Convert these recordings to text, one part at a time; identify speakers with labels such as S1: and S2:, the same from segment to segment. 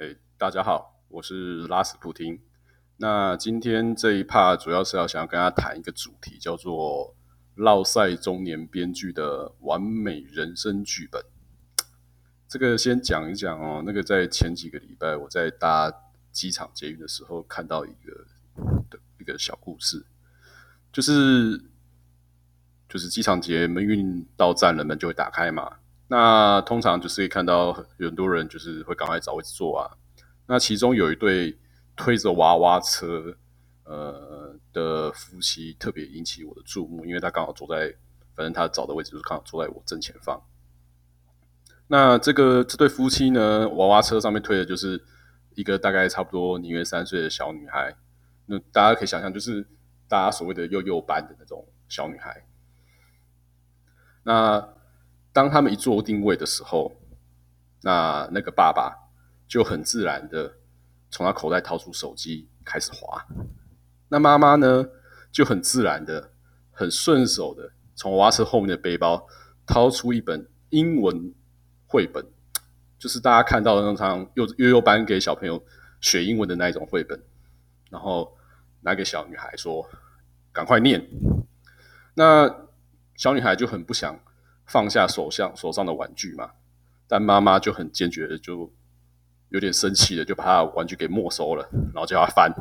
S1: 哎，大家好，我是拉斯普汀。那今天这一趴主要是要想要跟大家谈一个主题，叫做“绕赛中年编剧的完美人生剧本”。这个先讲一讲哦。那个在前几个礼拜，我在搭机场捷运的时候，看到一个的一个小故事，就是就是机场捷运到站，人们就会打开嘛。那通常就是可以看到很多人就是会赶快找位置坐啊。那其中有一对推着娃娃车呃的夫妻特别引起我的注目，因为他刚好坐在，反正他找的位置就是刚好坐在我正前方。那这个这对夫妻呢，娃娃车上面推的就是一个大概差不多年约三岁的小女孩。那大家可以想象，就是大家所谓的幼幼班的那种小女孩。那当他们一做定位的时候，那那个爸爸就很自然的从他口袋掏出手机开始滑，那妈妈呢就很自然的、很顺手的从娃娃车后面的背包掏出一本英文绘本，就是大家看到的那场幼幼幼班给小朋友学英文的那一种绘本，然后拿给小女孩说：“赶快念。”那小女孩就很不想。放下手上手上的玩具嘛，但妈妈就很坚决的，就有点生气的，就把他玩具给没收了，然后叫他翻。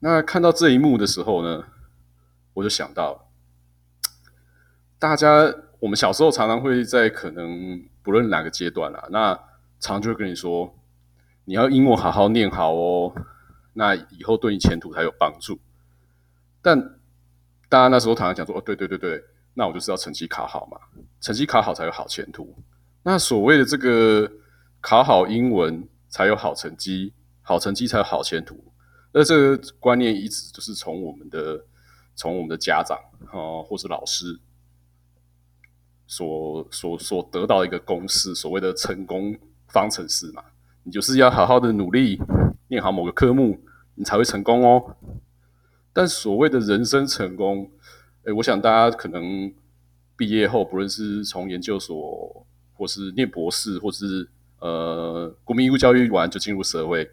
S1: 那看到这一幕的时候呢，我就想到，大家我们小时候常常会在可能不论哪个阶段啦，那常就会跟你说，你要英文好好念好哦，那以后对你前途才有帮助。但大家那时候常常讲说，哦，对对对对。那我就是要成绩考好嘛，成绩考好才有好前途。那所谓的这个考好英文才有好成绩，好成绩才有好前途。那这个观念一直就是从我们的从我们的家长啊，或是老师所所所得到一个公式，所谓的成功方程式嘛。你就是要好好的努力，念好某个科目，你才会成功哦。但所谓的人生成功，哎，我想大家可能毕业后，不论是从研究所，或是念博士，或是呃国民义务教育完就进入社会，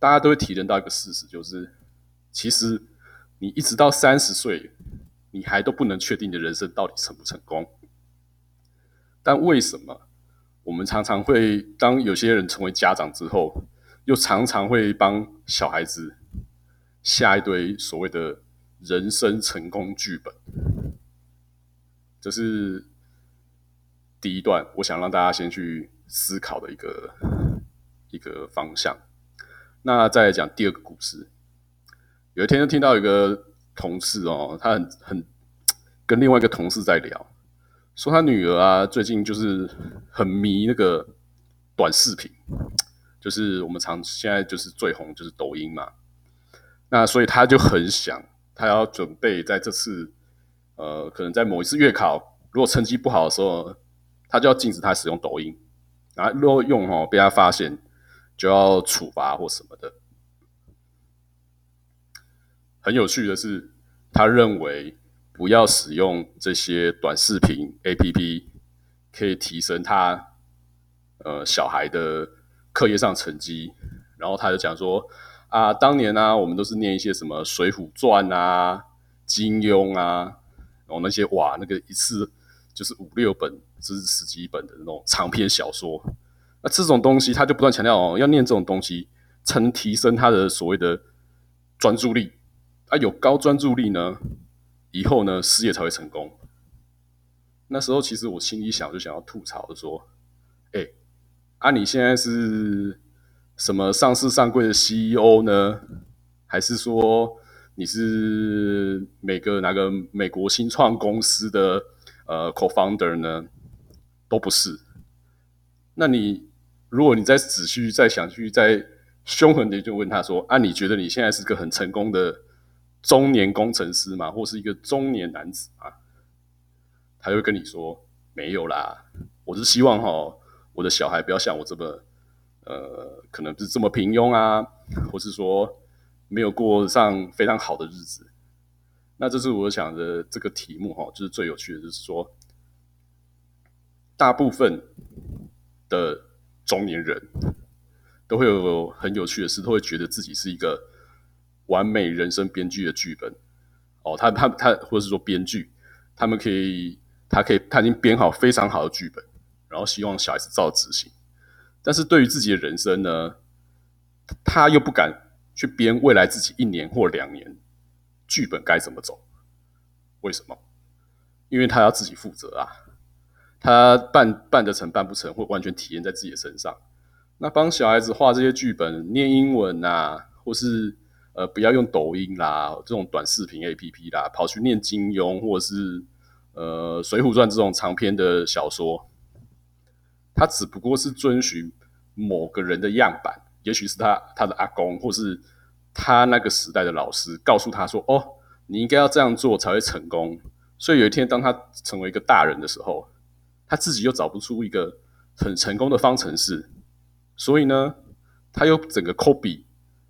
S1: 大家都会体认到一个事实，就是其实你一直到三十岁，你还都不能确定你的人生到底成不成功。但为什么我们常常会当有些人成为家长之后，又常常会帮小孩子下一堆所谓的？人生成功剧本，这是第一段，我想让大家先去思考的一个一个方向。那再来讲第二个故事。有一天就听到一个同事哦，他很很跟另外一个同事在聊，说他女儿啊，最近就是很迷那个短视频，就是我们常现在就是最红就是抖音嘛。那所以他就很想。他要准备在这次，呃，可能在某一次月考，如果成绩不好的时候，他就要禁止他使用抖音，然后如果用哦被他发现，就要处罚或什么的。很有趣的是，他认为不要使用这些短视频 APP，可以提升他呃小孩的课业上成绩，然后他就讲说。啊，当年呢，我们都是念一些什么《水浒传》啊、金庸啊，然后那些哇，那个一次就是五六本，甚至十几本的那种长篇小说。那这种东西，他就不断强调哦，要念这种东西，才能提升他的所谓的专注力。啊，有高专注力呢，以后呢，事业才会成功。那时候，其实我心里想，就想要吐槽的说：“哎，啊，你现在是？”什么上市上柜的 CEO 呢？还是说你是每个哪个美国新创公司的呃 co-founder 呢？都不是。那你如果你再仔细再想去再凶狠点，就问他说：啊，你觉得你现在是个很成功的中年工程师吗？或是一个中年男子啊？他会跟你说：没有啦，我是希望哈，我的小孩不要像我这么。呃，可能不是这么平庸啊，或是说没有过上非常好的日子。那这是我想的这个题目哈，就是最有趣的，就是说，大部分的中年人都会有很有趣的事，都会觉得自己是一个完美人生编剧的剧本。哦，他他他，或者是说编剧，他们可以，他可以，他已经编好非常好的剧本，然后希望小孩子照执行。但是对于自己的人生呢，他又不敢去编未来自己一年或两年剧本该怎么走。为什么？因为他要自己负责啊，他办办得成办不成，会完全体验在自己的身上。那帮小孩子画这些剧本，念英文啊，或是呃不要用抖音啦，这种短视频 A P P 啦，跑去念金庸或者是呃《水浒传》这种长篇的小说，他只不过是遵循某个人的样板，也许是他他的阿公，或是他那个时代的老师告诉他说：“哦，你应该要这样做才会成功。”所以有一天，当他成为一个大人的时候，他自己又找不出一个很成功的方程式。所以呢，他又整个 copy，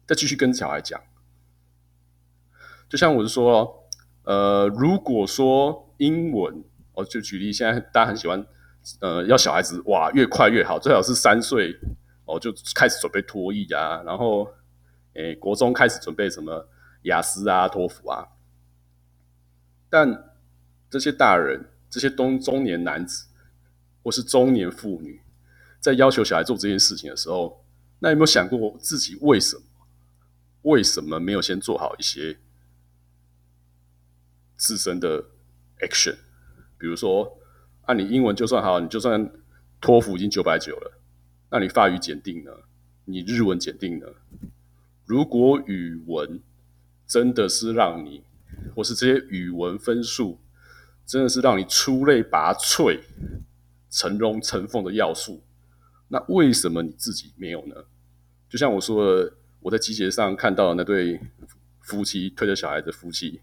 S1: 再继续跟小孩讲，就像我是说，呃，如果说英文，我就举例，现在大家很喜欢，呃，要小孩子哇越快越好，最好是三岁哦就开始准备脱译啊，然后，诶，国中开始准备什么雅思啊、托福啊，但这些大人，这些中中年男子或是中年妇女。在要求小孩做这件事情的时候，那有没有想过自己为什么为什么没有先做好一些自身的 action？比如说，啊，你英文就算好，你就算托福已经九百九了，那你法语检定呢？你日文检定呢？如果语文真的是让你，或是这些语文分数真的是让你出类拔萃、成龙成凤的要素？那为什么你自己没有呢？就像我说的，我在集结上看到那对夫妻推着小孩的夫妻，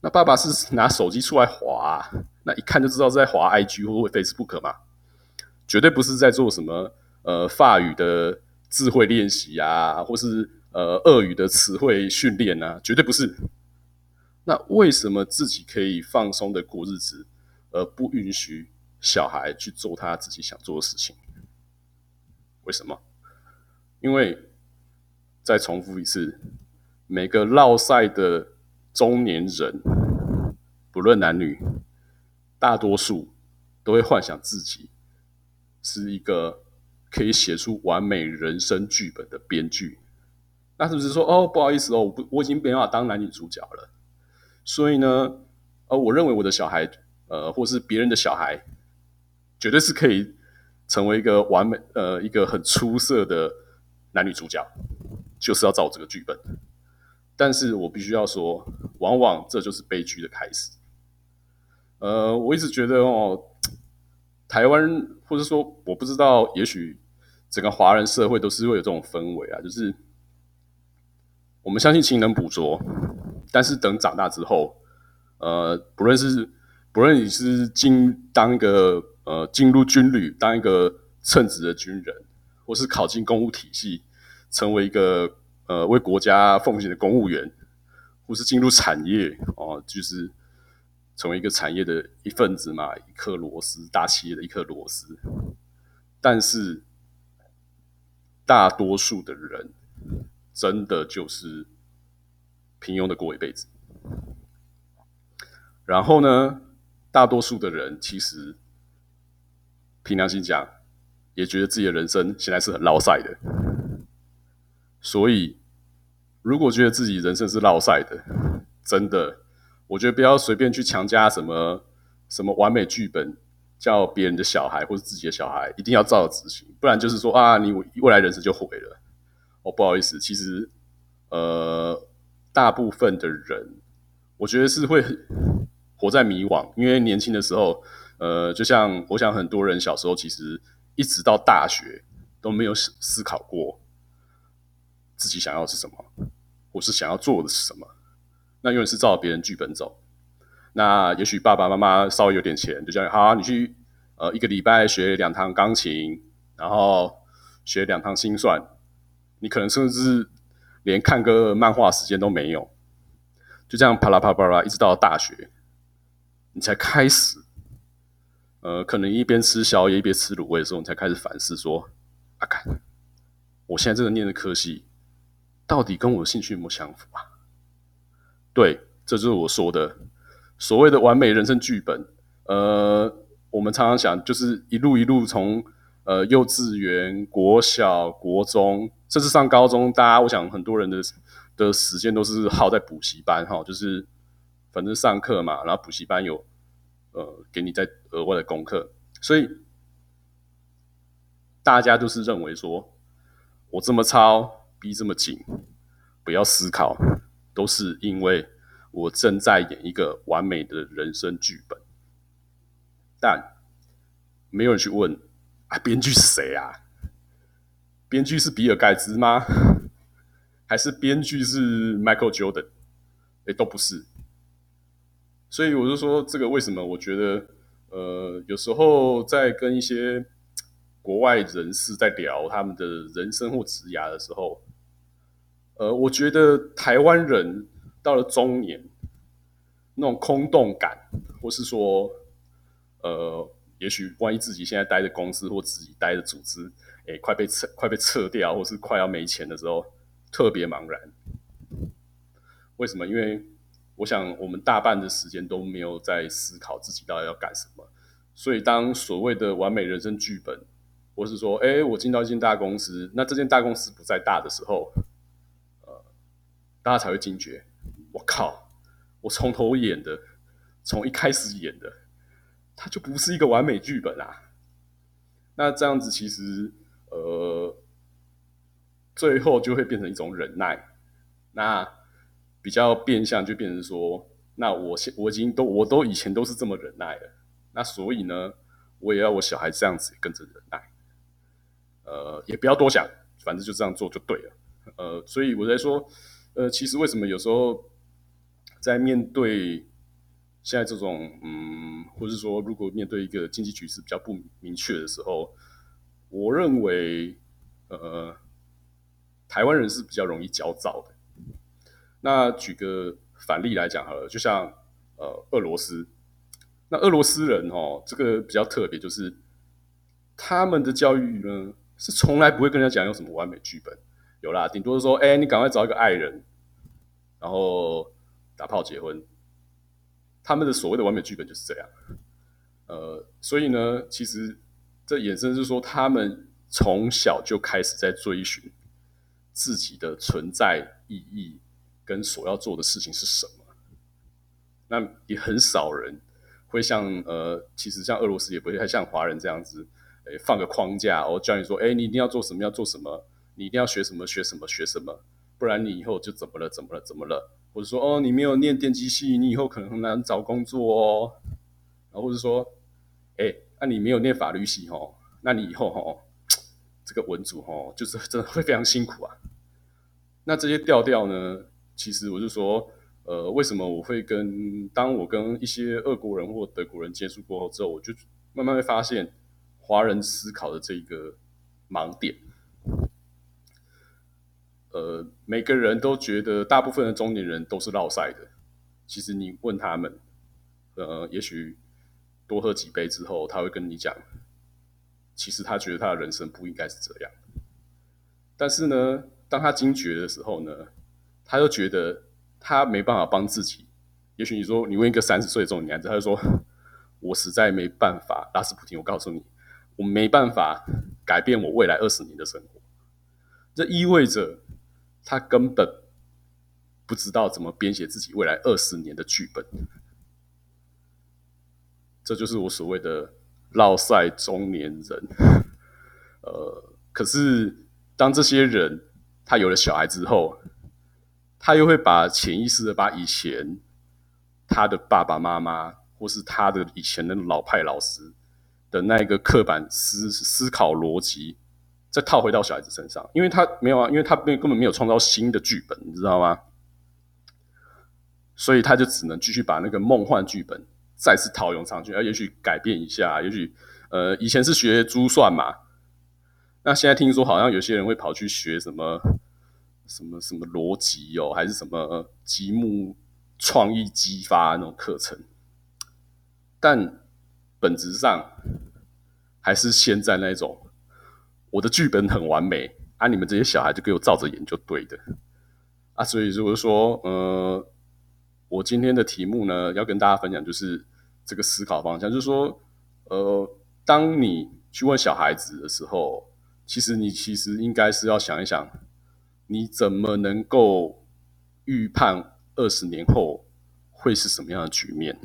S1: 那爸爸是拿手机出来滑，那一看就知道是在滑 IG 或 Facebook 嘛，绝对不是在做什么呃法语的智慧练习啊，或是呃俄语的词汇训练啊，绝对不是。那为什么自己可以放松的过日子，而不允许小孩去做他自己想做的事情？为什么？因为再重复一次，每个落赛的中年人，不论男女，大多数都会幻想自己是一个可以写出完美人生剧本的编剧。那是不是说，哦，不好意思哦，我不，我已经没办法当男女主角了。所以呢，呃，我认为我的小孩，呃，或是别人的小孩，绝对是可以。成为一个完美呃一个很出色的男女主角，就是要照这个剧本。但是我必须要说，往往这就是悲剧的开始。呃，我一直觉得哦，台湾或者说我不知道，也许整个华人社会都是会有这种氛围啊，就是我们相信勤能补拙，但是等长大之后，呃，不论是不论你是进当一个。呃，进入军旅当一个称职的军人，或是考进公务体系，成为一个呃为国家奉献的公务员，或是进入产业哦，就是成为一个产业的一份子嘛，一颗螺丝，大企业的一颗螺丝。但是，大多数的人真的就是平庸的过一辈子。然后呢，大多数的人其实。凭良心讲，也觉得自己的人生现在是很落赛的。所以，如果觉得自己人生是落赛的，真的，我觉得不要随便去强加什么什么完美剧本，叫别人的小孩或者自己的小孩一定要照着执行，不然就是说啊，你未来人生就毁了。哦，不好意思，其实，呃，大部分的人，我觉得是会活在迷惘，因为年轻的时候。呃，就像我想，很多人小时候其实一直到大学都没有思思考过自己想要是什么，或是想要做的是什么。那永远是照别人剧本走。那也许爸爸妈妈稍微有点钱，就叫你好，你去呃一个礼拜学两堂钢琴，然后学两堂心算，你可能甚至连看个漫画时间都没有。就这样啪啦啪啦啪啦，一直到大学，你才开始。呃，可能一边吃宵夜一边吃卤味的时候，你才开始反思说：“啊，看，我现在这个念的科系，到底跟我的兴趣有没有相符啊？对，这就是我说的所谓的完美人生剧本。呃，我们常常想，就是一路一路从呃幼稚园、国小、国中，甚至上高中，大家我想很多人的的时间都是耗在补习班哈，就是反正上课嘛，然后补习班有呃给你在额外的功课，所以大家都是认为说，我这么抄，逼这么紧，不要思考。都是因为我正在演一个完美的人生剧本，但没有人去问啊，编剧是谁啊？编剧是比尔盖茨吗？还是编剧是 Michael Jordan？哎，都不是。所以我就说，这个为什么？我觉得，呃，有时候在跟一些国外人士在聊他们的人生或职涯的时候。呃，我觉得台湾人到了中年，那种空洞感，或是说，呃，也许万一自己现在待的公司或自己待的组织，哎，快被撤、快被撤掉，或是快要没钱的时候，特别茫然。为什么？因为我想，我们大半的时间都没有在思考自己到底要干什么。所以，当所谓的完美人生剧本，或是说，哎，我进到一间大公司，那这间大公司不再大的时候。大家才会惊觉，我靠！我从头演的，从一开始演的，它就不是一个完美剧本啊。那这样子其实，呃，最后就会变成一种忍耐。那比较变相就变成说，那我现我已经都我都以前都是这么忍耐了，那所以呢，我也要我小孩这样子跟着忍耐。呃，也不要多想，反正就这样做就对了。呃，所以我在说。呃，其实为什么有时候在面对现在这种嗯，或者说如果面对一个经济局势比较不明确的时候，我认为呃，台湾人是比较容易焦躁的。那举个反例来讲好了，就像呃俄罗斯，那俄罗斯人哦，这个比较特别，就是他们的教育呢是从来不会跟人家讲有什么完美剧本，有啦，顶多是说，哎，你赶快找一个爱人。然后打炮结婚，他们的所谓的完美剧本就是这样。呃，所以呢，其实这衍生是说，他们从小就开始在追寻自己的存在意义跟所要做的事情是什么。那也很少人会像呃，其实像俄罗斯也不会太像华人这样子，诶，放个框架，我教你说，哎，你一定要做什么，要做什么，你一定要学什么，学什么，学什么。不然你以后就怎么了？怎么了？怎么了？或者说，哦，你没有念电机系，你以后可能很难找工作哦。然后或者说，哎，那你没有念法律系哦，那你以后哦，这个文组哦，就是真的会非常辛苦啊。那这些调调呢？其实我就说，呃，为什么我会跟当我跟一些俄国人或德国人接触过后之后，我就慢慢会发现华人思考的这一个盲点。呃，每个人都觉得大部分的中年人都是落赛的。其实你问他们，呃，也许多喝几杯之后，他会跟你讲，其实他觉得他的人生不应该是这样。但是呢，当他惊觉的时候呢，他又觉得他没办法帮自己。也许你说你问一个三十岁的中年男子，他就说：“我实在没办法。”拉斯普廷，我告诉你，我没办法改变我未来二十年的生活。这意味着。他根本不知道怎么编写自己未来二十年的剧本，这就是我所谓的“落赛中年人”。呃，可是当这些人他有了小孩之后，他又会把潜意识的把以前他的爸爸妈妈或是他的以前的老派老师的那一个刻板思思考逻辑。再套回到小孩子身上，因为他没有啊，因为他没根本没有创造新的剧本，你知道吗？所以他就只能继续把那个梦幻剧本再次套用上去，而也许改变一下，也许呃，以前是学珠算嘛，那现在听说好像有些人会跑去学什么什么什么逻辑哦，还是什么积木创意激发那种课程，但本质上还是现在那种。我的剧本很完美，啊，你们这些小孩就给我照着演就对的啊。所以如果说，呃，我今天的题目呢，要跟大家分享就是这个思考方向，就是说，呃，当你去问小孩子的时候，其实你其实应该是要想一想，你怎么能够预判二十年后会是什么样的局面？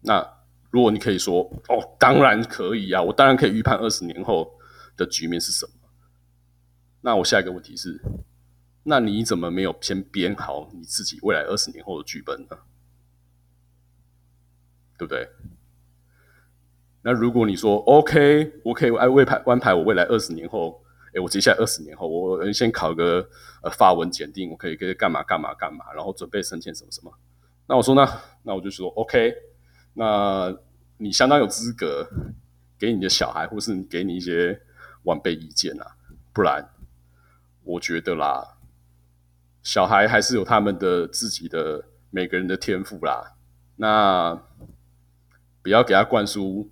S1: 那如果你可以说，哦，当然可以啊，我当然可以预判二十年后的局面是什么。那我下一个问题是，那你怎么没有先编好你自己未来二十年后的剧本呢？对不对？那如果你说 OK，我可以按位排安排我未来二十年后，哎，我接下来二十年后，我先考个呃法文检定，我可以可以干嘛干嘛干嘛，然后准备申请什么什么。那我说那那我就说 OK。那你相当有资格给你的小孩，或是给你一些晚辈意见啊，不然我觉得啦，小孩还是有他们的自己的每个人的天赋啦。那不要给他灌输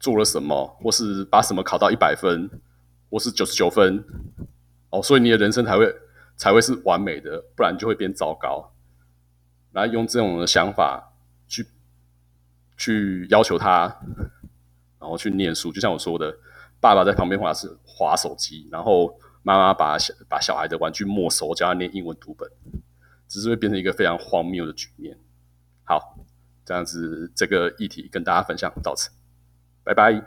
S1: 做了什么，或是把什么考到一百分，或是九十九分哦，所以你的人生才会才会是完美的，不然就会变糟糕。然后用这种的想法。去要求他，然后去念书，就像我说的，爸爸在旁边划是划手机，然后妈妈把小把小孩的玩具没收，教他念英文读本，只是会变成一个非常荒谬的局面。好，这样子这个议题跟大家分享到此，拜拜。